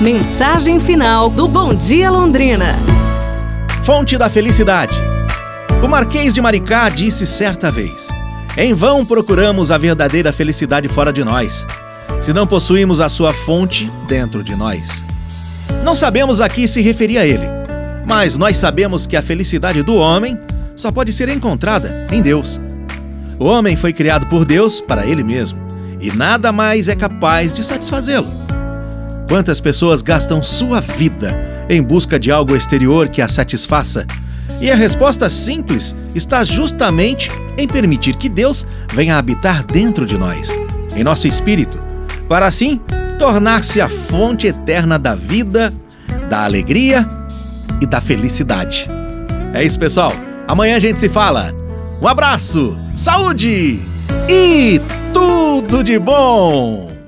Mensagem final do Bom Dia Londrina. Fonte da felicidade. O Marquês de Maricá disse certa vez: Em vão procuramos a verdadeira felicidade fora de nós, se não possuímos a sua fonte dentro de nós. Não sabemos a que se referia ele, mas nós sabemos que a felicidade do homem só pode ser encontrada em Deus. O homem foi criado por Deus para ele mesmo, e nada mais é capaz de satisfazê-lo. Quantas pessoas gastam sua vida em busca de algo exterior que a satisfaça? E a resposta simples está justamente em permitir que Deus venha habitar dentro de nós, em nosso espírito, para assim tornar-se a fonte eterna da vida, da alegria e da felicidade. É isso, pessoal. Amanhã a gente se fala. Um abraço, saúde e tudo de bom!